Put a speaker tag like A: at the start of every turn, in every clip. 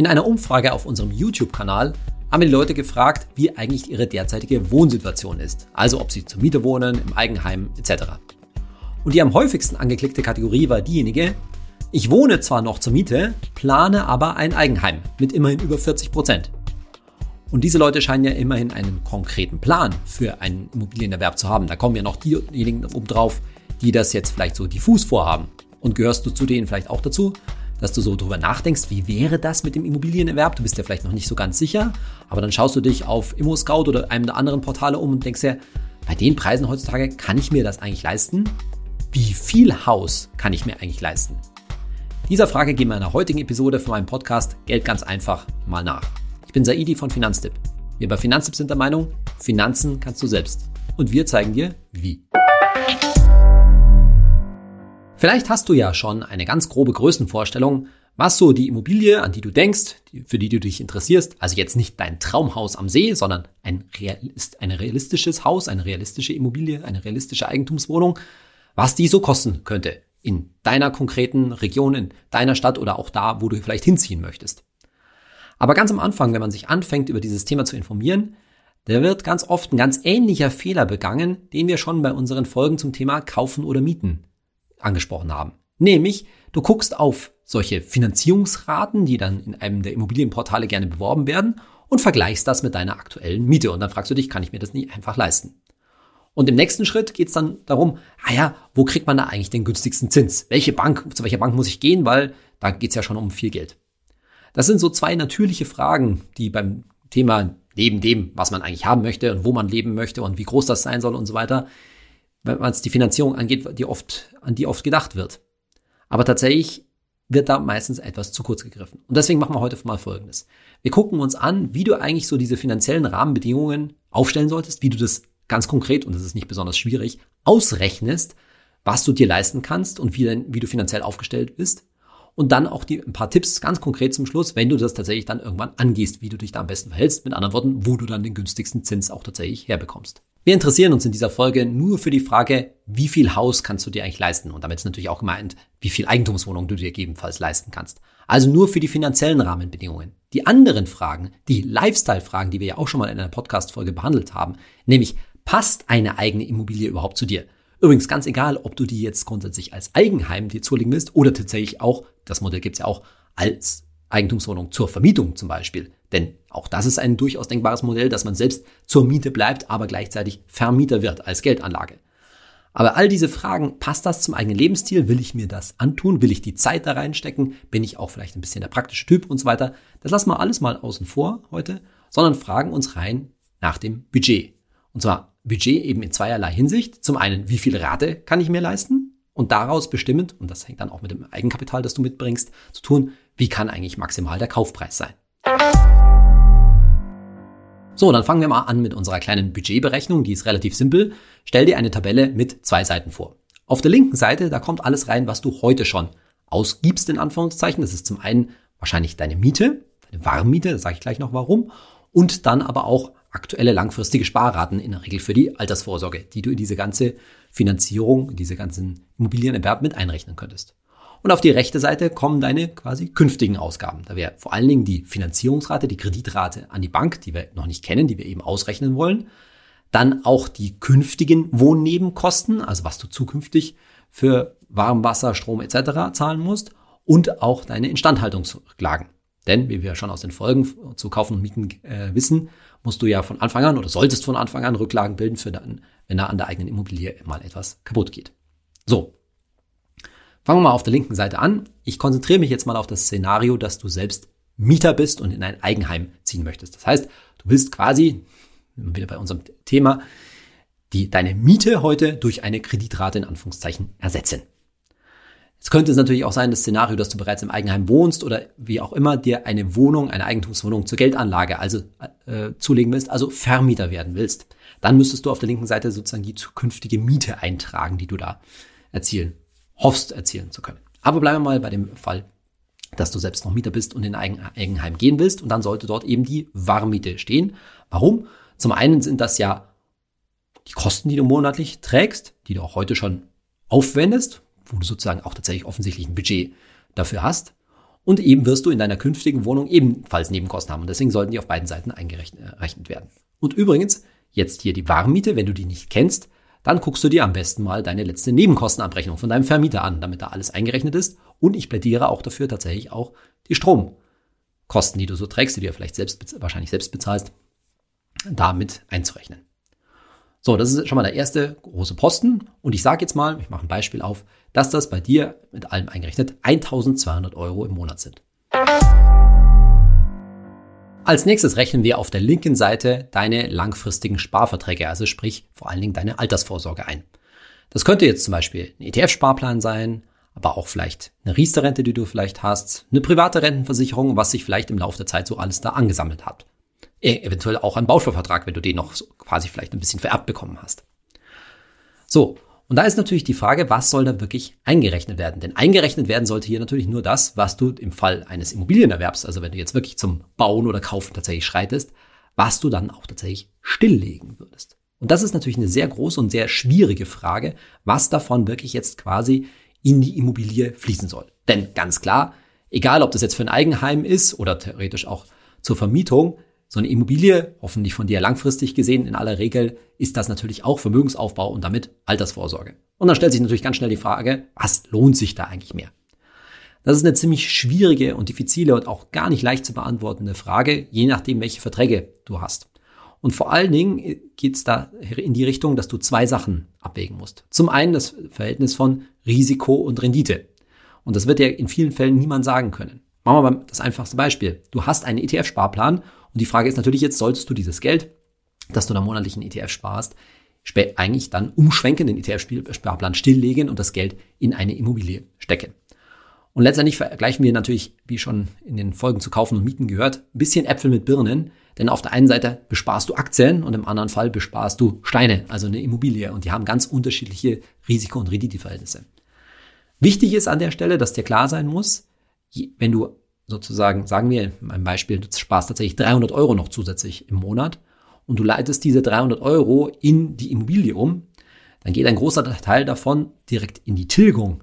A: In einer Umfrage auf unserem YouTube-Kanal haben wir die Leute gefragt, wie eigentlich ihre derzeitige Wohnsituation ist. Also ob sie zur Miete wohnen, im Eigenheim etc. Und die am häufigsten angeklickte Kategorie war diejenige, ich wohne zwar noch zur Miete, plane aber ein Eigenheim mit immerhin über 40 Prozent. Und diese Leute scheinen ja immerhin einen konkreten Plan für einen Immobilienerwerb zu haben. Da kommen ja noch diejenigen oben drauf, die das jetzt vielleicht so diffus vorhaben. Und gehörst du zu denen vielleicht auch dazu, dass du so drüber nachdenkst, wie wäre das mit dem Immobilienerwerb? Du bist ja vielleicht noch nicht so ganz sicher, aber dann schaust du dich auf ImmoScout oder einem der anderen Portale um und denkst ja, bei den Preisen heutzutage kann ich mir das eigentlich leisten? Wie viel Haus kann ich mir eigentlich leisten? Dieser Frage gehen wir in der heutigen Episode von meinem Podcast Geld ganz einfach mal nach. Ich bin Saidi von Finanztipp. Wir bei Finanztipp sind der Meinung, Finanzen kannst du selbst. Und wir zeigen dir, wie. Vielleicht hast du ja schon eine ganz grobe Größenvorstellung, was so die Immobilie, an die du denkst, für die du dich interessierst, also jetzt nicht dein Traumhaus am See, sondern ein, Realist, ein realistisches Haus, eine realistische Immobilie, eine realistische Eigentumswohnung, was die so kosten könnte in deiner konkreten Region, in deiner Stadt oder auch da, wo du vielleicht hinziehen möchtest. Aber ganz am Anfang, wenn man sich anfängt, über dieses Thema zu informieren, da wird ganz oft ein ganz ähnlicher Fehler begangen, den wir schon bei unseren Folgen zum Thema Kaufen oder Mieten angesprochen haben. Nämlich, du guckst auf solche Finanzierungsraten, die dann in einem der Immobilienportale gerne beworben werden und vergleichst das mit deiner aktuellen Miete. Und dann fragst du dich, kann ich mir das nicht einfach leisten? Und im nächsten Schritt geht es dann darum, ah ja, wo kriegt man da eigentlich den günstigsten Zins? Welche Bank, zu welcher Bank muss ich gehen? Weil da geht es ja schon um viel Geld. Das sind so zwei natürliche Fragen, die beim Thema neben dem, was man eigentlich haben möchte und wo man leben möchte und wie groß das sein soll und so weiter, wenn man es die Finanzierung angeht, die oft, an die oft gedacht wird. Aber tatsächlich wird da meistens etwas zu kurz gegriffen. Und deswegen machen wir heute mal Folgendes. Wir gucken uns an, wie du eigentlich so diese finanziellen Rahmenbedingungen aufstellen solltest, wie du das ganz konkret, und das ist nicht besonders schwierig, ausrechnest, was du dir leisten kannst und wie, denn, wie du finanziell aufgestellt bist. Und dann auch die, ein paar Tipps ganz konkret zum Schluss, wenn du das tatsächlich dann irgendwann angehst, wie du dich da am besten verhältst. Mit anderen Worten, wo du dann den günstigsten Zins auch tatsächlich herbekommst. Wir interessieren uns in dieser Folge nur für die Frage, wie viel Haus kannst du dir eigentlich leisten? Und damit ist natürlich auch gemeint, wie viel Eigentumswohnung du dir gegebenenfalls leisten kannst. Also nur für die finanziellen Rahmenbedingungen. Die anderen Fragen, die Lifestyle-Fragen, die wir ja auch schon mal in einer Podcast-Folge behandelt haben, nämlich passt eine eigene Immobilie überhaupt zu dir? Übrigens ganz egal, ob du die jetzt grundsätzlich als Eigenheim dir zulegen willst oder tatsächlich auch, das Modell gibt's ja auch, als Eigentumswohnung zur Vermietung zum Beispiel. Denn auch das ist ein durchaus denkbares Modell, dass man selbst zur Miete bleibt, aber gleichzeitig Vermieter wird als Geldanlage. Aber all diese Fragen, passt das zum eigenen Lebensstil? Will ich mir das antun? Will ich die Zeit da reinstecken? Bin ich auch vielleicht ein bisschen der praktische Typ und so weiter? Das lassen wir alles mal außen vor heute, sondern fragen uns rein nach dem Budget. Und zwar Budget eben in zweierlei Hinsicht. Zum einen, wie viel Rate kann ich mir leisten? Und daraus bestimmend, und das hängt dann auch mit dem Eigenkapital, das du mitbringst, zu tun, wie kann eigentlich maximal der Kaufpreis sein? So, dann fangen wir mal an mit unserer kleinen Budgetberechnung. Die ist relativ simpel. Stell dir eine Tabelle mit zwei Seiten vor. Auf der linken Seite, da kommt alles rein, was du heute schon ausgibst, in Anführungszeichen. Das ist zum einen wahrscheinlich deine Miete, deine Warmmiete, da sage ich gleich noch warum. Und dann aber auch aktuelle langfristige Sparraten in der Regel für die Altersvorsorge, die du in diese ganze Finanzierung, diese ganzen Immobilienerwerb mit einrechnen könntest. Und auf die rechte Seite kommen deine quasi künftigen Ausgaben. Da wäre vor allen Dingen die Finanzierungsrate, die Kreditrate an die Bank, die wir noch nicht kennen, die wir eben ausrechnen wollen. Dann auch die künftigen Wohnnebenkosten, also was du zukünftig für Warmwasser, Strom etc. zahlen musst. Und auch deine Instandhaltungslagen. Denn, wie wir schon aus den Folgen zu Kaufen und Mieten äh, wissen, musst du ja von Anfang an oder solltest von Anfang an Rücklagen bilden, für dann, wenn da an der eigenen Immobilie mal etwas kaputt geht. So, Fangen wir mal auf der linken Seite an. Ich konzentriere mich jetzt mal auf das Szenario, dass du selbst Mieter bist und in ein Eigenheim ziehen möchtest. Das heißt, du willst quasi, wieder bei unserem Thema, die, deine Miete heute durch eine Kreditrate in Anführungszeichen ersetzen. Jetzt könnte es natürlich auch sein, das Szenario, dass du bereits im Eigenheim wohnst oder wie auch immer dir eine Wohnung, eine Eigentumswohnung zur Geldanlage also äh, zulegen willst, also Vermieter werden willst. Dann müsstest du auf der linken Seite sozusagen die zukünftige Miete eintragen, die du da erzielen hoffst erzielen zu können. Aber bleiben wir mal bei dem Fall, dass du selbst noch Mieter bist und in ein Eigenheim gehen willst und dann sollte dort eben die Warmmiete stehen. Warum? Zum einen sind das ja die Kosten, die du monatlich trägst, die du auch heute schon aufwendest, wo du sozusagen auch tatsächlich offensichtlich ein Budget dafür hast. Und eben wirst du in deiner künftigen Wohnung ebenfalls Nebenkosten haben. Und deswegen sollten die auf beiden Seiten eingerechnet werden. Und übrigens, jetzt hier die Warmmiete, wenn du die nicht kennst, dann guckst du dir am besten mal deine letzte Nebenkostenabrechnung von deinem Vermieter an, damit da alles eingerechnet ist. Und ich plädiere auch dafür, tatsächlich auch die Stromkosten, die du so trägst, die du ja vielleicht selbst, wahrscheinlich selbst bezahlst, damit einzurechnen. So, das ist schon mal der erste große Posten. Und ich sage jetzt mal, ich mache ein Beispiel auf, dass das bei dir mit allem eingerechnet 1200 Euro im Monat sind. Als nächstes rechnen wir auf der linken Seite deine langfristigen Sparverträge, also sprich vor allen Dingen deine Altersvorsorge ein. Das könnte jetzt zum Beispiel ein ETF-Sparplan sein, aber auch vielleicht eine Riester-Rente, die du vielleicht hast, eine private Rentenversicherung, was sich vielleicht im Laufe der Zeit so alles da angesammelt hat. E eventuell auch ein Bausparvertrag, wenn du den noch quasi vielleicht ein bisschen vererbt bekommen hast. So, und da ist natürlich die Frage, was soll da wirklich eingerechnet werden? Denn eingerechnet werden sollte hier natürlich nur das, was du im Fall eines Immobilienerwerbs, also wenn du jetzt wirklich zum Bauen oder Kaufen tatsächlich schreitest, was du dann auch tatsächlich stilllegen würdest. Und das ist natürlich eine sehr große und sehr schwierige Frage, was davon wirklich jetzt quasi in die Immobilie fließen soll. Denn ganz klar, egal ob das jetzt für ein Eigenheim ist oder theoretisch auch zur Vermietung, so eine Immobilie, hoffentlich von dir langfristig gesehen, in aller Regel ist das natürlich auch Vermögensaufbau und damit Altersvorsorge. Und dann stellt sich natürlich ganz schnell die Frage, was lohnt sich da eigentlich mehr? Das ist eine ziemlich schwierige und diffizile und auch gar nicht leicht zu beantwortende Frage, je nachdem, welche Verträge du hast. Und vor allen Dingen geht es da in die Richtung, dass du zwei Sachen abwägen musst. Zum einen das Verhältnis von Risiko und Rendite. Und das wird dir in vielen Fällen niemand sagen können. Machen wir mal das einfachste Beispiel. Du hast einen ETF-Sparplan und die Frage ist natürlich jetzt, solltest du dieses Geld, das du da monatlich in ETF sparst, eigentlich dann umschwenken, den ETF-Sparplan stilllegen und das Geld in eine Immobilie stecken. Und letztendlich vergleichen wir natürlich, wie schon in den Folgen zu kaufen und mieten gehört, ein bisschen Äpfel mit Birnen. Denn auf der einen Seite besparst du Aktien und im anderen Fall besparst du Steine, also eine Immobilie. Und die haben ganz unterschiedliche Risiko- und Renditeverhältnisse. Wichtig ist an der Stelle, dass dir klar sein muss, wenn du sozusagen, sagen wir in meinem Beispiel, du sparst tatsächlich 300 Euro noch zusätzlich im Monat und du leitest diese 300 Euro in die Immobilie um, dann geht ein großer Teil davon direkt in die Tilgung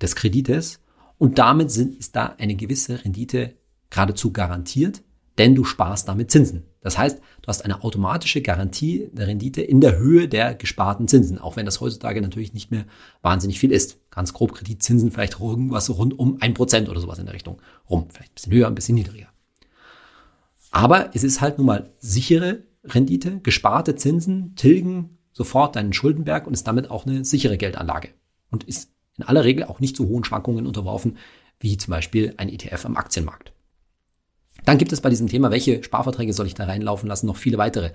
A: des Kredites und damit sind, ist da eine gewisse Rendite geradezu garantiert, denn du sparst damit Zinsen. Das heißt, du hast eine automatische Garantie der Rendite in der Höhe der gesparten Zinsen, auch wenn das heutzutage natürlich nicht mehr wahnsinnig viel ist. Ganz grob Kreditzinsen vielleicht irgendwas rund um ein Prozent oder sowas in der Richtung rum. Vielleicht ein bisschen höher, ein bisschen niedriger. Aber es ist halt nun mal sichere Rendite, gesparte Zinsen tilgen sofort deinen Schuldenberg und ist damit auch eine sichere Geldanlage und ist in aller Regel auch nicht so hohen Schwankungen unterworfen wie zum Beispiel ein ETF am Aktienmarkt. Dann gibt es bei diesem Thema, welche Sparverträge soll ich da reinlaufen lassen, noch viele weitere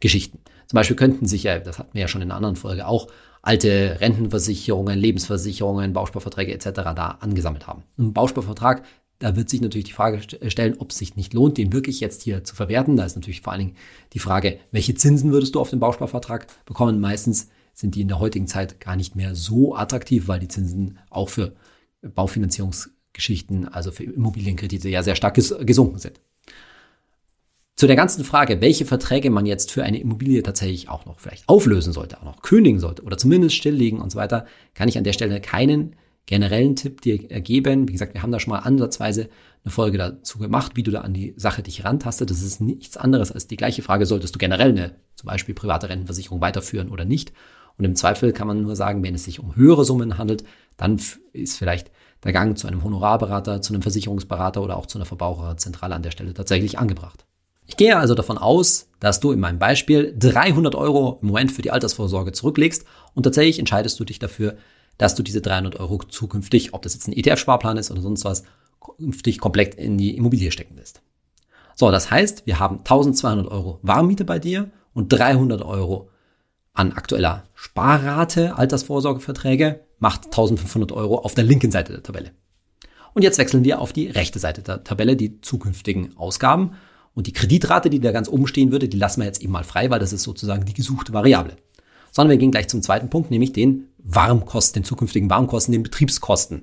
A: Geschichten. Zum Beispiel könnten sich ja, das hatten wir ja schon in einer anderen Folge auch, alte Rentenversicherungen, Lebensversicherungen, Bausparverträge etc. da angesammelt haben. Ein Bausparvertrag, da wird sich natürlich die Frage stellen, ob es sich nicht lohnt, den wirklich jetzt hier zu verwerten. Da ist natürlich vor allen Dingen die Frage, welche Zinsen würdest du auf den Bausparvertrag bekommen? Meistens sind die in der heutigen Zeit gar nicht mehr so attraktiv, weil die Zinsen auch für Baufinanzierungs Geschichten, also für Immobilienkredite ja sehr stark gesunken sind. Zu der ganzen Frage, welche Verträge man jetzt für eine Immobilie tatsächlich auch noch vielleicht auflösen sollte, auch noch kündigen sollte oder zumindest stilllegen und so weiter, kann ich an der Stelle keinen generellen Tipp dir geben. Wie gesagt, wir haben da schon mal ansatzweise eine Folge dazu gemacht, wie du da an die Sache dich rantastet. Das ist nichts anderes als die gleiche Frage, solltest du generell eine zum Beispiel private Rentenversicherung weiterführen oder nicht. Und im Zweifel kann man nur sagen, wenn es sich um höhere Summen handelt, dann ist vielleicht der Gang zu einem Honorarberater, zu einem Versicherungsberater oder auch zu einer Verbraucherzentrale an der Stelle tatsächlich angebracht. Ich gehe also davon aus, dass du in meinem Beispiel 300 Euro im Moment für die Altersvorsorge zurücklegst und tatsächlich entscheidest du dich dafür, dass du diese 300 Euro zukünftig, ob das jetzt ein ETF-Sparplan ist oder sonst was, künftig komplett in die Immobilie stecken lässt. So, das heißt, wir haben 1200 Euro Warmmiete bei dir und 300 Euro an aktueller Sparrate, Altersvorsorgeverträge, macht 1500 Euro auf der linken Seite der Tabelle. Und jetzt wechseln wir auf die rechte Seite der Tabelle, die zukünftigen Ausgaben. Und die Kreditrate, die da ganz oben stehen würde, die lassen wir jetzt eben mal frei, weil das ist sozusagen die gesuchte Variable. Sondern wir gehen gleich zum zweiten Punkt, nämlich den Warmkosten, den zukünftigen Warmkosten, den Betriebskosten.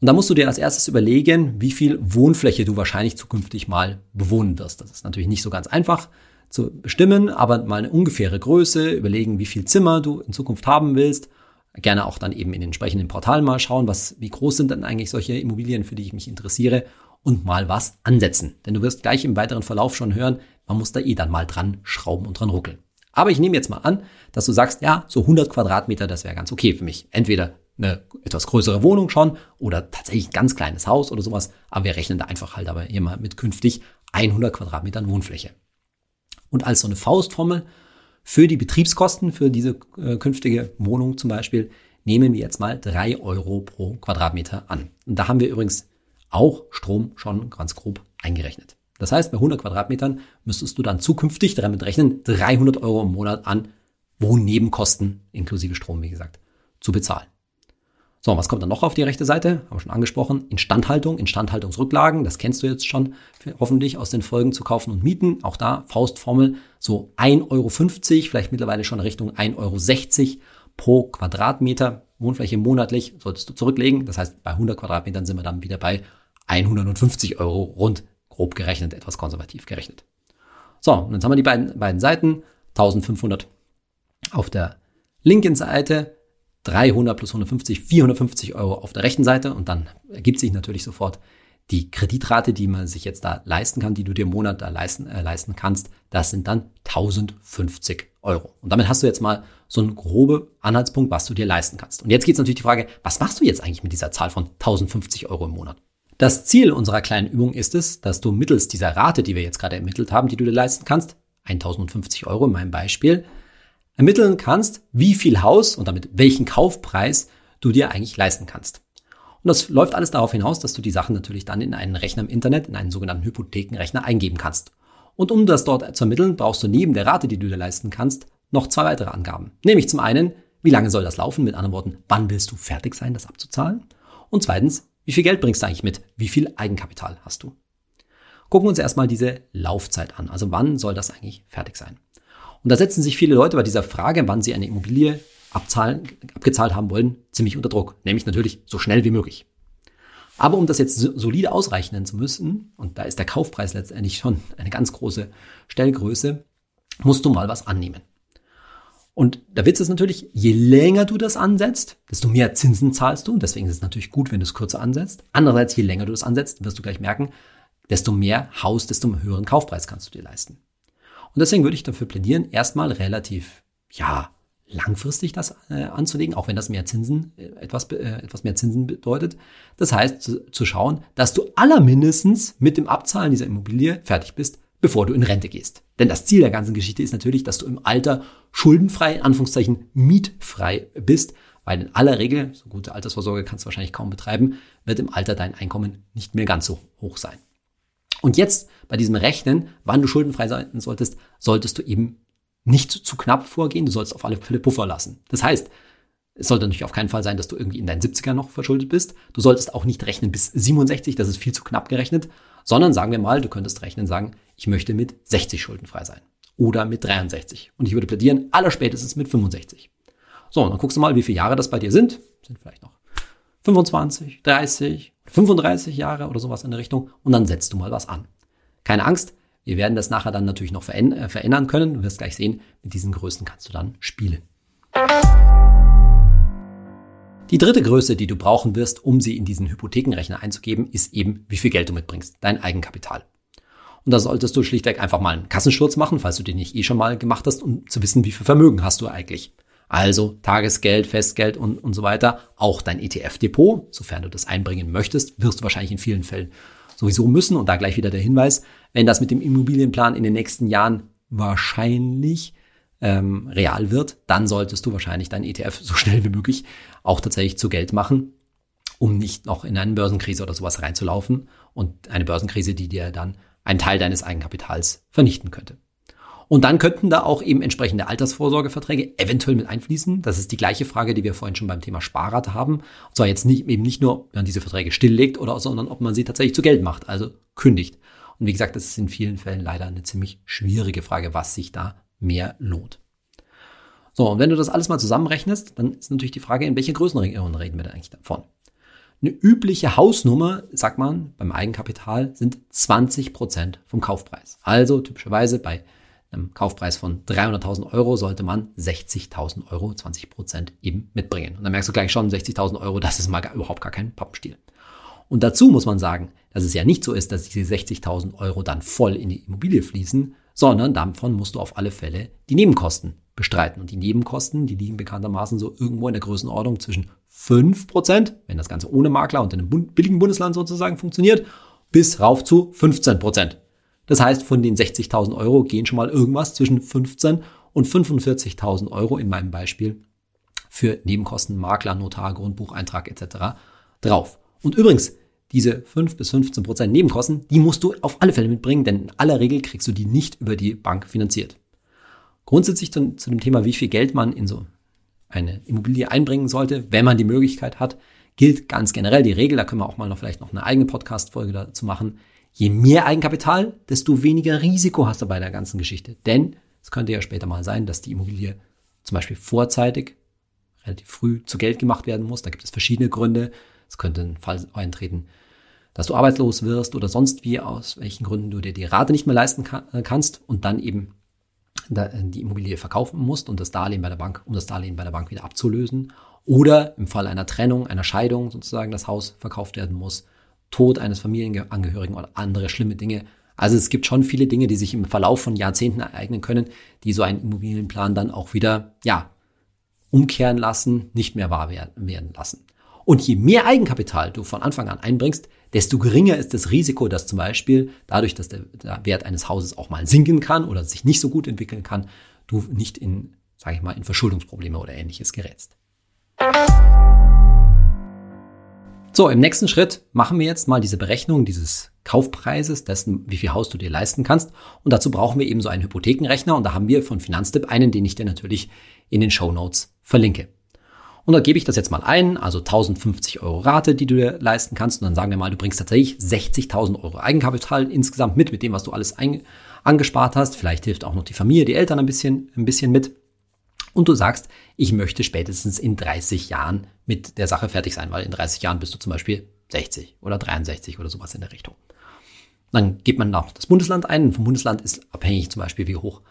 A: Und da musst du dir als erstes überlegen, wie viel Wohnfläche du wahrscheinlich zukünftig mal bewohnen wirst. Das ist natürlich nicht so ganz einfach zu bestimmen, aber mal eine ungefähre Größe, überlegen, wie viel Zimmer du in Zukunft haben willst, Gerne auch dann eben in den entsprechenden Portalen mal schauen, was, wie groß sind denn eigentlich solche Immobilien, für die ich mich interessiere und mal was ansetzen. Denn du wirst gleich im weiteren Verlauf schon hören, man muss da eh dann mal dran schrauben und dran ruckeln. Aber ich nehme jetzt mal an, dass du sagst, ja, so 100 Quadratmeter, das wäre ganz okay für mich. Entweder eine etwas größere Wohnung schon oder tatsächlich ein ganz kleines Haus oder sowas. Aber wir rechnen da einfach halt aber immer mit künftig 100 Quadratmetern Wohnfläche. Und als so eine Faustformel für die Betriebskosten für diese äh, künftige Wohnung zum Beispiel nehmen wir jetzt mal drei Euro pro Quadratmeter an. Und da haben wir übrigens auch Strom schon ganz grob eingerechnet. Das heißt, bei 100 Quadratmetern müsstest du dann zukünftig damit rechnen, 300 Euro im Monat an Wohnnebenkosten, inklusive Strom, wie gesagt, zu bezahlen. So, was kommt dann noch auf die rechte Seite? Haben wir schon angesprochen. Instandhaltung, Instandhaltungsrücklagen, das kennst du jetzt schon hoffentlich aus den Folgen zu kaufen und mieten. Auch da Faustformel, so 1,50 Euro, vielleicht mittlerweile schon Richtung 1,60 Euro pro Quadratmeter Wohnfläche monatlich solltest du zurücklegen. Das heißt, bei 100 Quadratmetern sind wir dann wieder bei 150 Euro rund grob gerechnet, etwas konservativ gerechnet. So, und jetzt haben wir die beiden, beiden Seiten, 1500 auf der linken Seite, 300 plus 150, 450 Euro auf der rechten Seite und dann ergibt sich natürlich sofort die Kreditrate, die man sich jetzt da leisten kann, die du dir im Monat da leisten, äh, leisten kannst, das sind dann 1050 Euro. Und damit hast du jetzt mal so einen grobe Anhaltspunkt, was du dir leisten kannst. Und jetzt geht es natürlich die Frage, was machst du jetzt eigentlich mit dieser Zahl von 1050 Euro im Monat? Das Ziel unserer kleinen Übung ist es, dass du mittels dieser Rate, die wir jetzt gerade ermittelt haben, die du dir leisten kannst, 1050 Euro in meinem Beispiel, ermitteln kannst, wie viel Haus und damit welchen Kaufpreis du dir eigentlich leisten kannst. Und das läuft alles darauf hinaus, dass du die Sachen natürlich dann in einen Rechner im Internet, in einen sogenannten Hypothekenrechner eingeben kannst. Und um das dort zu ermitteln, brauchst du neben der Rate, die du dir leisten kannst, noch zwei weitere Angaben. Nämlich zum einen, wie lange soll das laufen? Mit anderen Worten, wann willst du fertig sein, das abzuzahlen? Und zweitens, wie viel Geld bringst du eigentlich mit? Wie viel Eigenkapital hast du? Gucken wir uns erstmal diese Laufzeit an. Also wann soll das eigentlich fertig sein? Und da setzen sich viele Leute bei dieser Frage, wann sie eine Immobilie abzahlen, abgezahlt haben wollen, ziemlich unter Druck. Nämlich natürlich so schnell wie möglich. Aber um das jetzt solide ausrechnen zu müssen, und da ist der Kaufpreis letztendlich schon eine ganz große Stellgröße, musst du mal was annehmen. Und der Witz ist natürlich, je länger du das ansetzt, desto mehr Zinsen zahlst du. Und deswegen ist es natürlich gut, wenn du es kürzer ansetzt. Andererseits, je länger du das ansetzt, wirst du gleich merken, desto mehr Haus, desto höheren Kaufpreis kannst du dir leisten. Und deswegen würde ich dafür plädieren, erstmal relativ, ja, langfristig das äh, anzulegen, auch wenn das mehr Zinsen, äh, etwas, äh, etwas mehr Zinsen bedeutet. Das heißt, zu, zu schauen, dass du allermindestens mit dem Abzahlen dieser Immobilie fertig bist, bevor du in Rente gehst. Denn das Ziel der ganzen Geschichte ist natürlich, dass du im Alter schuldenfrei, in Anführungszeichen mietfrei bist, weil in aller Regel, so gute Altersvorsorge kannst du wahrscheinlich kaum betreiben, wird im Alter dein Einkommen nicht mehr ganz so hoch sein. Und jetzt bei diesem Rechnen, wann du schuldenfrei sein solltest, solltest du eben nicht zu knapp vorgehen, du sollst auf alle Fälle Puffer lassen. Das heißt, es sollte natürlich auf keinen Fall sein, dass du irgendwie in deinen 70er noch verschuldet bist. Du solltest auch nicht rechnen bis 67, das ist viel zu knapp gerechnet, sondern sagen wir mal, du könntest rechnen, sagen, ich möchte mit 60 schuldenfrei sein oder mit 63. Und ich würde plädieren, allerspätestens mit 65. So, dann guckst du mal, wie viele Jahre das bei dir sind. Sind vielleicht noch 25, 30, 35 Jahre oder sowas in der Richtung. Und dann setzt du mal was an. Keine Angst, wir werden das nachher dann natürlich noch äh, verändern können. Du wirst gleich sehen, mit diesen Größen kannst du dann spielen. Die dritte Größe, die du brauchen wirst, um sie in diesen Hypothekenrechner einzugeben, ist eben, wie viel Geld du mitbringst, dein Eigenkapital. Und da solltest du schlichtweg einfach mal einen Kassensturz machen, falls du den nicht eh schon mal gemacht hast, um zu wissen, wie viel Vermögen hast du eigentlich. Also Tagesgeld, Festgeld und, und so weiter. Auch dein ETF-Depot, sofern du das einbringen möchtest, wirst du wahrscheinlich in vielen Fällen sowieso müssen. Und da gleich wieder der Hinweis, wenn das mit dem Immobilienplan in den nächsten Jahren wahrscheinlich ähm, real wird, dann solltest du wahrscheinlich dein ETF so schnell wie möglich auch tatsächlich zu Geld machen, um nicht noch in eine Börsenkrise oder sowas reinzulaufen und eine Börsenkrise, die dir dann einen Teil deines Eigenkapitals vernichten könnte. Und dann könnten da auch eben entsprechende Altersvorsorgeverträge eventuell mit einfließen. Das ist die gleiche Frage, die wir vorhin schon beim Thema Sparrate haben. Und zwar jetzt nicht, eben nicht nur, ob man diese Verträge stilllegt oder, sondern ob man sie tatsächlich zu Geld macht, also kündigt. Und wie gesagt, das ist in vielen Fällen leider eine ziemlich schwierige Frage, was sich da mehr lohnt. So, und wenn du das alles mal zusammenrechnest, dann ist natürlich die Frage, in welche Größenregion reden wir denn eigentlich davon? Eine übliche Hausnummer, sagt man, beim Eigenkapital sind 20 Prozent vom Kaufpreis. Also typischerweise bei einem Kaufpreis von 300.000 Euro sollte man 60.000 Euro, 20 Prozent eben mitbringen. Und dann merkst du gleich schon, 60.000 Euro, das ist mal gar, überhaupt gar kein Pappenstiel. Und dazu muss man sagen, dass es ja nicht so ist, dass diese 60.000 Euro dann voll in die Immobilie fließen, sondern davon musst du auf alle Fälle die Nebenkosten bestreiten. Und die Nebenkosten, die liegen bekanntermaßen so irgendwo in der Größenordnung zwischen 5%, wenn das Ganze ohne Makler und in einem billigen Bundesland sozusagen funktioniert, bis rauf zu 15%. Das heißt, von den 60.000 Euro gehen schon mal irgendwas zwischen 15 und 45.000 Euro in meinem Beispiel für Nebenkosten, Makler, Notar, Grundbucheintrag etc. drauf. Und übrigens, diese 5 bis 15 Prozent Nebenkosten, die musst du auf alle Fälle mitbringen, denn in aller Regel kriegst du die nicht über die Bank finanziert. Grundsätzlich zu, zu dem Thema, wie viel Geld man in so eine Immobilie einbringen sollte, wenn man die Möglichkeit hat, gilt ganz generell die Regel, da können wir auch mal noch vielleicht noch eine eigene Podcast-Folge dazu machen. Je mehr Eigenkapital, desto weniger Risiko hast du bei der ganzen Geschichte. Denn es könnte ja später mal sein, dass die Immobilie zum Beispiel vorzeitig, relativ früh zu Geld gemacht werden muss. Da gibt es verschiedene Gründe. Es könnte ein Fall eintreten, dass du arbeitslos wirst oder sonst wie, aus welchen Gründen du dir die Rate nicht mehr leisten kann, kannst und dann eben die Immobilie verkaufen musst und das Darlehen bei der Bank, um das Darlehen bei der Bank wieder abzulösen. Oder im Fall einer Trennung, einer Scheidung sozusagen das Haus verkauft werden muss, Tod eines Familienangehörigen oder andere schlimme Dinge. Also es gibt schon viele Dinge, die sich im Verlauf von Jahrzehnten ereignen können, die so einen Immobilienplan dann auch wieder, ja, umkehren lassen, nicht mehr wahr werden lassen. Und je mehr Eigenkapital du von Anfang an einbringst, desto geringer ist das Risiko, dass zum Beispiel dadurch, dass der, Wert eines Hauses auch mal sinken kann oder sich nicht so gut entwickeln kann, du nicht in, sage ich mal, in Verschuldungsprobleme oder ähnliches gerätst. So, im nächsten Schritt machen wir jetzt mal diese Berechnung dieses Kaufpreises, dessen, wie viel Haus du dir leisten kannst. Und dazu brauchen wir eben so einen Hypothekenrechner. Und da haben wir von Finanztipp einen, den ich dir natürlich in den Show Notes verlinke. Und da gebe ich das jetzt mal ein, also 1050 Euro Rate, die du dir leisten kannst. Und dann sagen wir mal, du bringst tatsächlich 60.000 Euro Eigenkapital insgesamt mit, mit dem, was du alles angespart hast. Vielleicht hilft auch noch die Familie, die Eltern ein bisschen, ein bisschen mit. Und du sagst, ich möchte spätestens in 30 Jahren mit der Sache fertig sein, weil in 30 Jahren bist du zum Beispiel 60 oder 63 oder sowas in der Richtung. Dann gibt man auch das Bundesland ein. Vom Bundesland ist abhängig zum Beispiel, wie hoch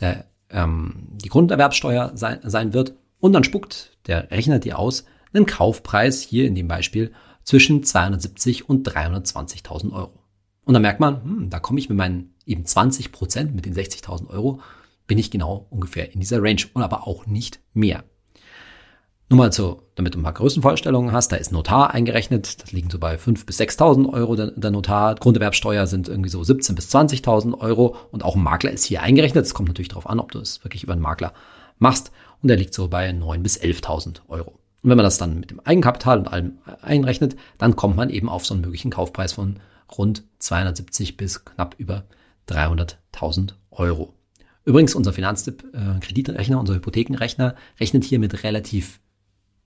A: der, ähm, die Grunderwerbsteuer sein, sein wird. Und dann spuckt der Rechner dir aus einen Kaufpreis hier in dem Beispiel zwischen 270 und 320.000 Euro. Und dann merkt man, hm, da komme ich mit meinen eben 20 Prozent, mit den 60.000 Euro, bin ich genau ungefähr in dieser Range und aber auch nicht mehr. Nur mal so, damit du ein paar Größenvorstellungen hast, da ist Notar eingerechnet, das liegen so bei 5.000 bis 6.000 Euro der, der Notar, Grunderwerbsteuer sind irgendwie so 17.000 bis 20.000 Euro und auch ein Makler ist hier eingerechnet. Es kommt natürlich darauf an, ob du es wirklich über einen Makler machst und der liegt so bei 9.000 bis 11.000 Euro. Und wenn man das dann mit dem Eigenkapital und allem einrechnet, dann kommt man eben auf so einen möglichen Kaufpreis von rund 270 bis knapp über 300.000 Euro. Übrigens, unser Finanztipp-Kreditrechner, äh, unser Hypothekenrechner rechnet hier mit relativ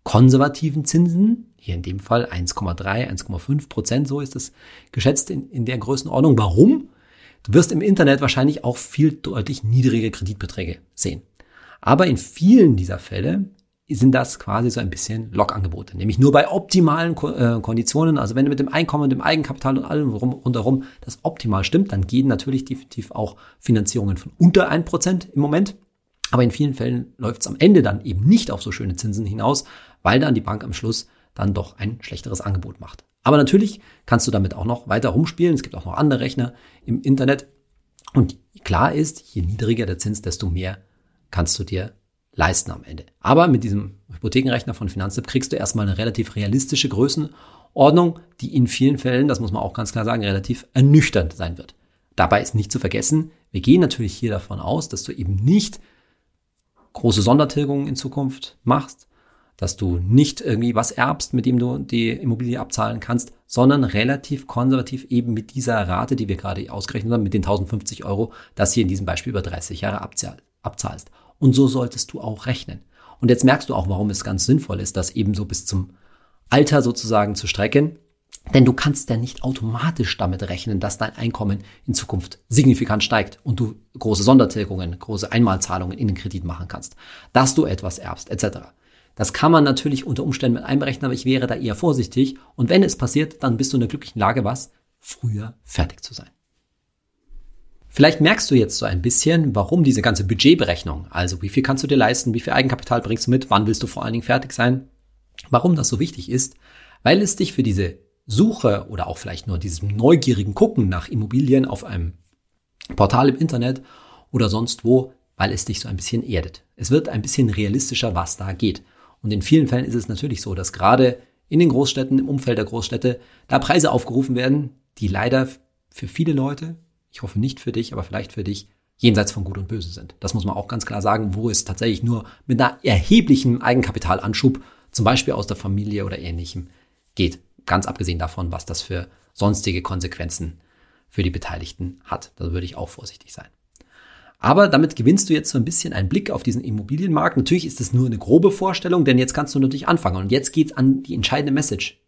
A: konservativen Zinsen, hier in dem Fall 1,3, 1,5 Prozent, so ist es geschätzt in, in der Größenordnung. Warum? Du wirst im Internet wahrscheinlich auch viel deutlich niedrige Kreditbeträge sehen. Aber in vielen dieser Fälle sind das quasi so ein bisschen Lockangebote, nämlich nur bei optimalen äh, Konditionen. Also wenn du mit dem Einkommen, dem Eigenkapital und allem rundherum das optimal stimmt, dann gehen natürlich definitiv auch Finanzierungen von unter ein Prozent im Moment. Aber in vielen Fällen läuft es am Ende dann eben nicht auf so schöne Zinsen hinaus, weil dann die Bank am Schluss dann doch ein schlechteres Angebot macht. Aber natürlich kannst du damit auch noch weiter rumspielen. Es gibt auch noch andere Rechner im Internet. Und klar ist, je niedriger der Zins, desto mehr kannst du dir leisten am Ende. Aber mit diesem Hypothekenrechner von Finanztipp kriegst du erstmal eine relativ realistische Größenordnung, die in vielen Fällen, das muss man auch ganz klar sagen, relativ ernüchternd sein wird. Dabei ist nicht zu vergessen, wir gehen natürlich hier davon aus, dass du eben nicht große Sondertilgungen in Zukunft machst, dass du nicht irgendwie was erbst, mit dem du die Immobilie abzahlen kannst, sondern relativ konservativ eben mit dieser Rate, die wir gerade ausgerechnet haben, mit den 1050 Euro, das hier in diesem Beispiel über 30 Jahre abzahlst. Und so solltest du auch rechnen. Und jetzt merkst du auch, warum es ganz sinnvoll ist, das eben so bis zum Alter sozusagen zu strecken. Denn du kannst ja nicht automatisch damit rechnen, dass dein Einkommen in Zukunft signifikant steigt und du große Sondertilgungen, große Einmalzahlungen in den Kredit machen kannst, dass du etwas erbst, etc. Das kann man natürlich unter Umständen mit einberechnen, aber ich wäre da eher vorsichtig. Und wenn es passiert, dann bist du in der glücklichen Lage, was? Früher fertig zu sein. Vielleicht merkst du jetzt so ein bisschen, warum diese ganze Budgetberechnung, also wie viel kannst du dir leisten, wie viel Eigenkapital bringst du mit, wann willst du vor allen Dingen fertig sein, warum das so wichtig ist, weil es dich für diese Suche oder auch vielleicht nur diesem neugierigen Gucken nach Immobilien auf einem Portal im Internet oder sonst wo, weil es dich so ein bisschen erdet. Es wird ein bisschen realistischer, was da geht. Und in vielen Fällen ist es natürlich so, dass gerade in den Großstädten, im Umfeld der Großstädte, da Preise aufgerufen werden, die leider für viele Leute, ich hoffe nicht für dich, aber vielleicht für dich, jenseits von Gut und Böse sind. Das muss man auch ganz klar sagen, wo es tatsächlich nur mit einer erheblichen Eigenkapitalanschub, zum Beispiel aus der Familie oder ähnlichem, geht. Ganz abgesehen davon, was das für sonstige Konsequenzen für die Beteiligten hat. Da würde ich auch vorsichtig sein. Aber damit gewinnst du jetzt so ein bisschen einen Blick auf diesen Immobilienmarkt. Natürlich ist es nur eine grobe Vorstellung, denn jetzt kannst du natürlich anfangen. Und jetzt geht's an die entscheidende Message.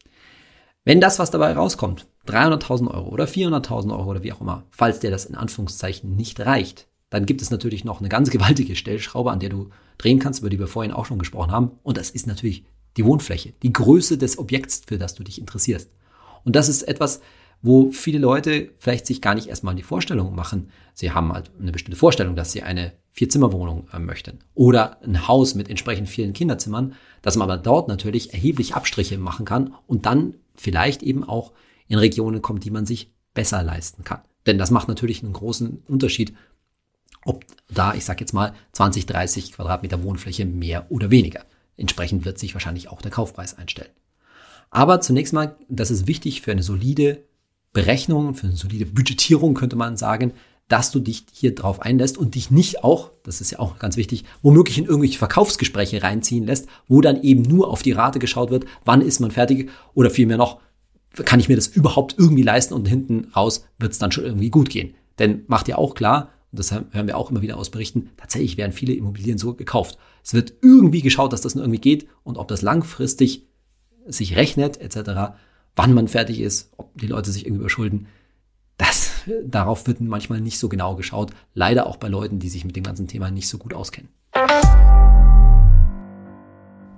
A: Wenn das, was dabei rauskommt, 300.000 Euro oder 400.000 Euro oder wie auch immer, falls dir das in Anführungszeichen nicht reicht, dann gibt es natürlich noch eine ganz gewaltige Stellschraube, an der du drehen kannst, über die wir vorhin auch schon gesprochen haben. Und das ist natürlich die Wohnfläche, die Größe des Objekts, für das du dich interessierst. Und das ist etwas, wo viele Leute vielleicht sich gar nicht erstmal die Vorstellung machen. Sie haben halt eine bestimmte Vorstellung, dass sie eine Vierzimmerwohnung äh, möchten oder ein Haus mit entsprechend vielen Kinderzimmern, dass man aber dort natürlich erheblich Abstriche machen kann und dann vielleicht eben auch in Regionen kommt, die man sich besser leisten kann. Denn das macht natürlich einen großen Unterschied, ob da, ich sage jetzt mal, 20, 30 Quadratmeter Wohnfläche mehr oder weniger. Entsprechend wird sich wahrscheinlich auch der Kaufpreis einstellen. Aber zunächst mal, das ist wichtig für eine solide Berechnung, für eine solide Budgetierung könnte man sagen, dass du dich hier drauf einlässt und dich nicht auch, das ist ja auch ganz wichtig, womöglich in irgendwelche Verkaufsgespräche reinziehen lässt, wo dann eben nur auf die Rate geschaut wird, wann ist man fertig oder vielmehr noch, kann ich mir das überhaupt irgendwie leisten und hinten raus wird es dann schon irgendwie gut gehen. Denn macht ja auch klar, und das hören wir auch immer wieder aus Berichten, tatsächlich werden viele Immobilien so gekauft. Es wird irgendwie geschaut, dass das irgendwie geht und ob das langfristig sich rechnet etc., wann man fertig ist, ob die Leute sich irgendwie überschulden, das, darauf wird manchmal nicht so genau geschaut. Leider auch bei Leuten, die sich mit dem ganzen Thema nicht so gut auskennen.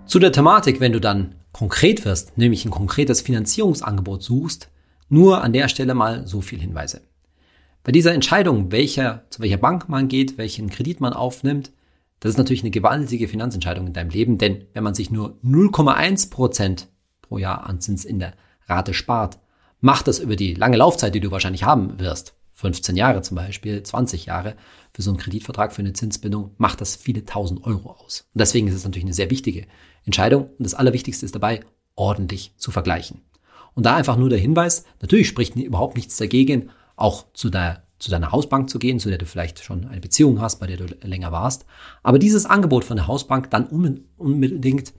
A: Zu der Thematik, wenn du dann konkret wirst, nämlich ein konkretes Finanzierungsangebot suchst, nur an der Stelle mal so viel Hinweise. Bei dieser Entscheidung, welcher, zu welcher Bank man geht, welchen Kredit man aufnimmt, das ist natürlich eine gewaltige Finanzentscheidung in deinem Leben, denn wenn man sich nur 0,1 Prozent pro Jahr an Zins in der Rate spart, macht das über die lange Laufzeit, die du wahrscheinlich haben wirst, 15 Jahre zum Beispiel, 20 Jahre, für so einen Kreditvertrag, für eine Zinsbindung, macht das viele tausend Euro aus. Und deswegen ist es natürlich eine sehr wichtige Entscheidung. Und das Allerwichtigste ist dabei, ordentlich zu vergleichen. Und da einfach nur der Hinweis, natürlich spricht überhaupt nichts dagegen, auch zu, der, zu deiner Hausbank zu gehen, zu der du vielleicht schon eine Beziehung hast, bei der du länger warst. Aber dieses Angebot von der Hausbank dann unbedingt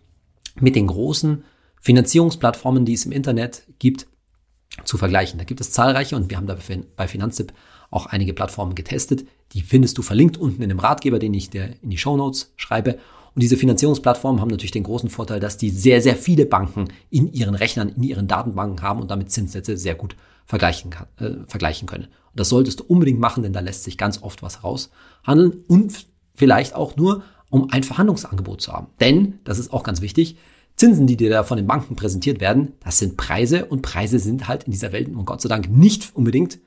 A: mit den großen Finanzierungsplattformen, die es im Internet gibt, zu vergleichen. Da gibt es zahlreiche und wir haben da bei Finanztipp auch einige Plattformen getestet. Die findest du verlinkt unten in dem Ratgeber, den ich dir in die Show Notes schreibe. Und diese Finanzierungsplattformen haben natürlich den großen Vorteil, dass die sehr, sehr viele Banken in ihren Rechnern, in ihren Datenbanken haben und damit Zinssätze sehr gut vergleichen, kann, äh, vergleichen können. Und das solltest du unbedingt machen, denn da lässt sich ganz oft was raushandeln und vielleicht auch nur, um ein Verhandlungsangebot zu haben. Denn, das ist auch ganz wichtig, Zinsen, die dir da von den Banken präsentiert werden, das sind Preise und Preise sind halt in dieser Welt und Gott sei Dank nicht unbedingt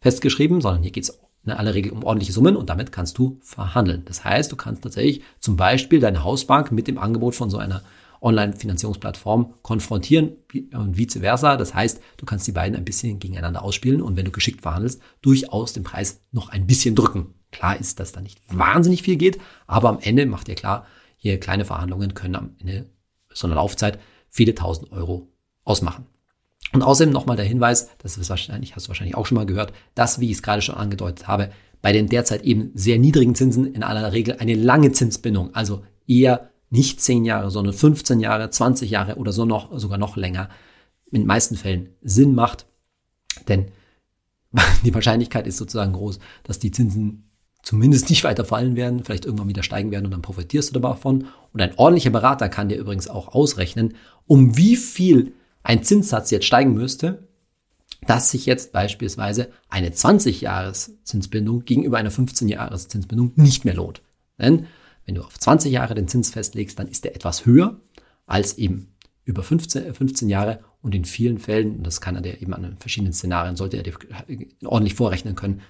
A: festgeschrieben, sondern hier geht es in aller Regel um ordentliche Summen und damit kannst du verhandeln. Das heißt, du kannst tatsächlich zum Beispiel deine Hausbank mit dem Angebot von so einer Online-Finanzierungsplattform konfrontieren und vice versa. Das heißt, du kannst die beiden ein bisschen gegeneinander ausspielen und wenn du geschickt verhandelst, durchaus den Preis noch ein bisschen drücken. Klar ist, dass da nicht wahnsinnig viel geht, aber am Ende macht dir klar, hier kleine Verhandlungen können am Ende so einer Laufzeit viele tausend Euro ausmachen. Und außerdem nochmal der Hinweis, das ist wahrscheinlich, hast du wahrscheinlich auch schon mal gehört, dass, wie ich es gerade schon angedeutet habe, bei den derzeit eben sehr niedrigen Zinsen in aller Regel eine lange Zinsbindung, also eher nicht 10 Jahre, sondern 15 Jahre, 20 Jahre oder so noch, sogar noch länger, in den meisten Fällen Sinn macht. Denn die Wahrscheinlichkeit ist sozusagen groß, dass die Zinsen zumindest nicht weiter fallen werden, vielleicht irgendwann wieder steigen werden und dann profitierst du davon. Und ein ordentlicher Berater kann dir übrigens auch ausrechnen, um wie viel ein Zinssatz jetzt steigen müsste, dass sich jetzt beispielsweise eine 20-Jahres-Zinsbindung gegenüber einer 15-Jahres-Zinsbindung nicht mehr lohnt. Denn wenn du auf 20 Jahre den Zins festlegst, dann ist der etwas höher als eben über 15, 15 Jahre und in vielen Fällen, und das kann er dir eben an verschiedenen Szenarien, sollte er dir ordentlich vorrechnen können,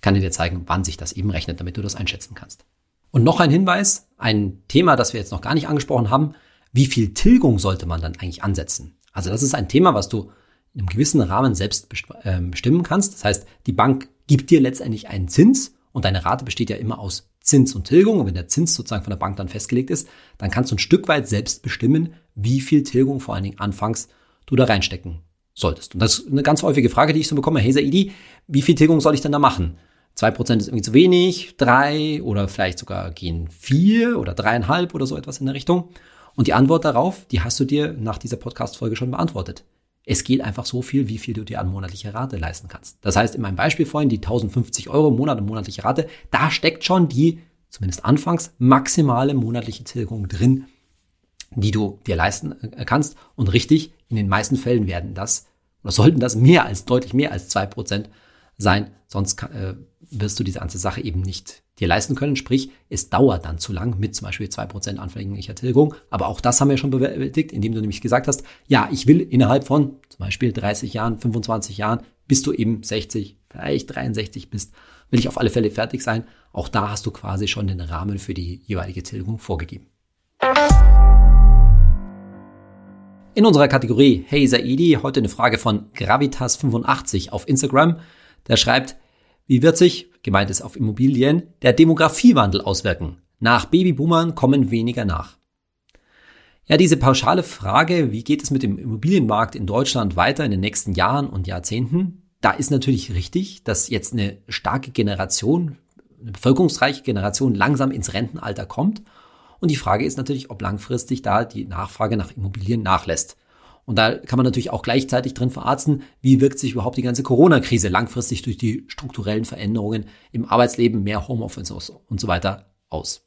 A: kann ich dir zeigen, wann sich das eben rechnet, damit du das einschätzen kannst. Und noch ein Hinweis, ein Thema, das wir jetzt noch gar nicht angesprochen haben, wie viel Tilgung sollte man dann eigentlich ansetzen? Also das ist ein Thema, was du in einem gewissen Rahmen selbst ähm, bestimmen kannst. Das heißt, die Bank gibt dir letztendlich einen Zins und deine Rate besteht ja immer aus Zins und Tilgung. Und wenn der Zins sozusagen von der Bank dann festgelegt ist, dann kannst du ein Stück weit selbst bestimmen, wie viel Tilgung vor allen Dingen anfangs du da reinstecken solltest. Und das ist eine ganz häufige Frage, die ich so bekomme. Hey Saidi, wie viel Tilgung soll ich denn da machen? Zwei Prozent ist irgendwie zu wenig, drei oder vielleicht sogar gehen vier oder dreieinhalb oder so etwas in der Richtung. Und die Antwort darauf, die hast du dir nach dieser Podcast-Folge schon beantwortet. Es geht einfach so viel, wie viel du dir an monatlicher Rate leisten kannst. Das heißt, in meinem Beispiel vorhin, die 1050 Euro Monat monatliche Rate, da steckt schon die, zumindest anfangs, maximale monatliche Tilgung drin, die du dir leisten äh, kannst. Und richtig, in den meisten Fällen werden das oder sollten das mehr als, deutlich mehr als zwei Prozent sein. Sonst äh, wirst du diese ganze Sache eben nicht dir leisten können. Sprich, es dauert dann zu lang mit zum Beispiel zwei Prozent anfänglicher Tilgung. Aber auch das haben wir schon bewältigt, indem du nämlich gesagt hast, ja, ich will innerhalb von zum Beispiel 30 Jahren, 25 Jahren, bis du eben 60, vielleicht 63 bist, will ich auf alle Fälle fertig sein. Auch da hast du quasi schon den Rahmen für die jeweilige Tilgung vorgegeben. In unserer Kategorie Hey Saidi heute eine Frage von Gravitas85 auf Instagram. Der schreibt, wie wird sich, gemeint ist auf Immobilien, der Demografiewandel auswirken? Nach Babyboomern kommen weniger nach. Ja, diese pauschale Frage, wie geht es mit dem Immobilienmarkt in Deutschland weiter in den nächsten Jahren und Jahrzehnten? Da ist natürlich richtig, dass jetzt eine starke Generation, eine bevölkerungsreiche Generation langsam ins Rentenalter kommt und die Frage ist natürlich, ob langfristig da die Nachfrage nach Immobilien nachlässt. Und da kann man natürlich auch gleichzeitig drin verarzten, wie wirkt sich überhaupt die ganze Corona-Krise langfristig durch die strukturellen Veränderungen im Arbeitsleben, mehr Homeoffice und so weiter aus.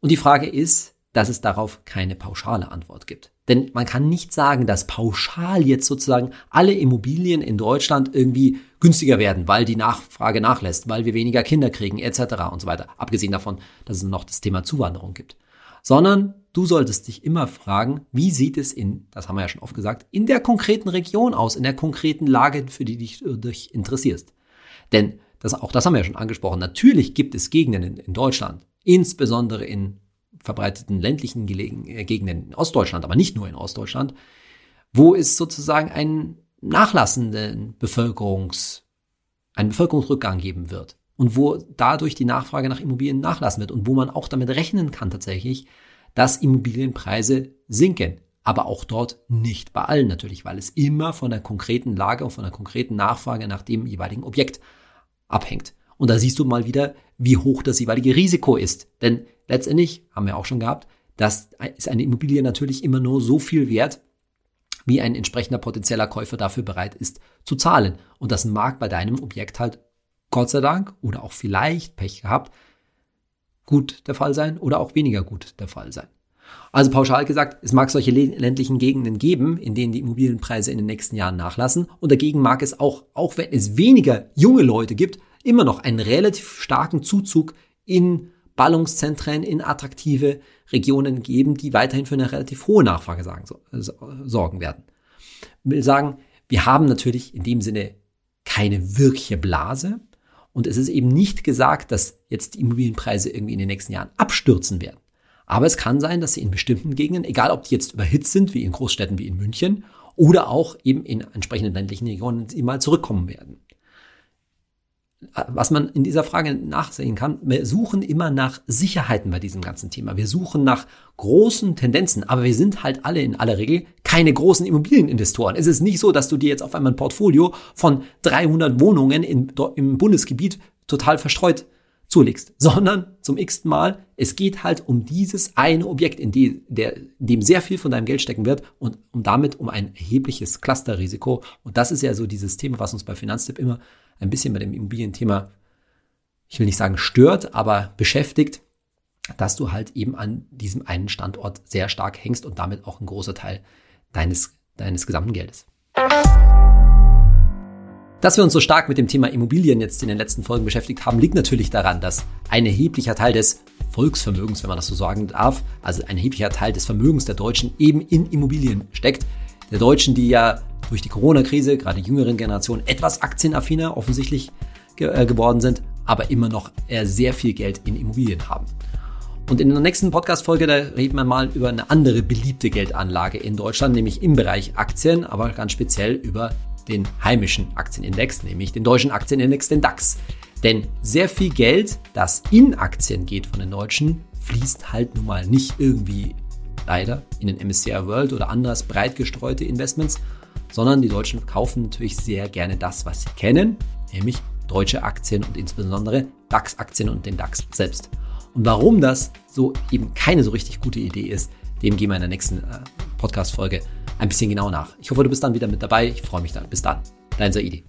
A: Und die Frage ist, dass es darauf keine pauschale Antwort gibt. Denn man kann nicht sagen, dass pauschal jetzt sozusagen alle Immobilien in Deutschland irgendwie günstiger werden, weil die Nachfrage nachlässt, weil wir weniger Kinder kriegen etc. und so weiter. Abgesehen davon, dass es noch das Thema Zuwanderung gibt. Sondern du solltest dich immer fragen, wie sieht es in, das haben wir ja schon oft gesagt, in der konkreten Region aus, in der konkreten Lage, für die dich, äh, dich interessierst. Denn das, auch das haben wir ja schon angesprochen. Natürlich gibt es Gegenden in, in Deutschland, insbesondere in verbreiteten ländlichen Gelegen, äh, Gegenden in Ostdeutschland, aber nicht nur in Ostdeutschland, wo es sozusagen einen nachlassenden Bevölkerungs, einen Bevölkerungsrückgang geben wird und wo dadurch die Nachfrage nach Immobilien nachlassen wird und wo man auch damit rechnen kann tatsächlich, dass Immobilienpreise sinken. Aber auch dort nicht bei allen natürlich, weil es immer von der konkreten Lage und von der konkreten Nachfrage nach dem jeweiligen Objekt abhängt. Und da siehst du mal wieder, wie hoch das jeweilige Risiko ist. Denn letztendlich, haben wir auch schon gehabt, das ist eine Immobilie natürlich immer nur so viel wert, wie ein entsprechender potenzieller Käufer dafür bereit ist zu zahlen. Und das mag bei deinem Objekt halt Gott sei Dank oder auch vielleicht Pech gehabt gut der Fall sein oder auch weniger gut der Fall sein. Also pauschal gesagt, es mag solche ländlichen Gegenden geben, in denen die Immobilienpreise in den nächsten Jahren nachlassen. Und dagegen mag es auch, auch wenn es weniger junge Leute gibt, immer noch einen relativ starken Zuzug in Ballungszentren, in attraktive Regionen geben, die weiterhin für eine relativ hohe Nachfrage sagen, sorgen werden. Ich will sagen, wir haben natürlich in dem Sinne keine wirkliche Blase. Und es ist eben nicht gesagt, dass jetzt die Immobilienpreise irgendwie in den nächsten Jahren abstürzen werden. Aber es kann sein, dass sie in bestimmten Gegenden, egal ob die jetzt überhitzt sind, wie in Großstädten wie in München, oder auch eben in entsprechenden ländlichen Regionen, mal zurückkommen werden was man in dieser Frage nachsehen kann, wir suchen immer nach Sicherheiten bei diesem ganzen Thema. Wir suchen nach großen Tendenzen, aber wir sind halt alle in aller Regel keine großen Immobilieninvestoren. Es ist nicht so, dass du dir jetzt auf einmal ein Portfolio von 300 Wohnungen in, im Bundesgebiet total verstreut zulegst, sondern zum x Mal, es geht halt um dieses eine Objekt, in, die, der, dem sehr viel von deinem Geld stecken wird und um damit um ein erhebliches Clusterrisiko. Und das ist ja so dieses Thema, was uns bei Finanztipp immer ein bisschen bei dem Immobilienthema, ich will nicht sagen stört, aber beschäftigt, dass du halt eben an diesem einen Standort sehr stark hängst und damit auch ein großer Teil deines, deines gesamten Geldes. Dass wir uns so stark mit dem Thema Immobilien jetzt in den letzten Folgen beschäftigt haben, liegt natürlich daran, dass ein erheblicher Teil des Volksvermögens, wenn man das so sagen darf, also ein erheblicher Teil des Vermögens der Deutschen eben in Immobilien steckt. Der Deutschen, die ja durch die Corona-Krise, gerade die jüngeren Generationen, etwas aktienaffiner offensichtlich ge äh, geworden sind, aber immer noch äh, sehr viel Geld in Immobilien haben. Und in der nächsten Podcast-Folge, da reden wir mal über eine andere beliebte Geldanlage in Deutschland, nämlich im Bereich Aktien, aber ganz speziell über den heimischen Aktienindex, nämlich den deutschen Aktienindex, den DAX. Denn sehr viel Geld, das in Aktien geht von den Deutschen, fließt halt nun mal nicht irgendwie leider in den MSCI World oder anders breit gestreute Investments, sondern die Deutschen kaufen natürlich sehr gerne das, was sie kennen, nämlich deutsche Aktien und insbesondere DAX-Aktien und den DAX selbst. Und warum das so eben keine so richtig gute Idee ist, dem gehen wir in der nächsten äh, Podcast-Folge ein bisschen genau nach. Ich hoffe, du bist dann wieder mit dabei. Ich freue mich dann. Bis dann. Dein Saidi.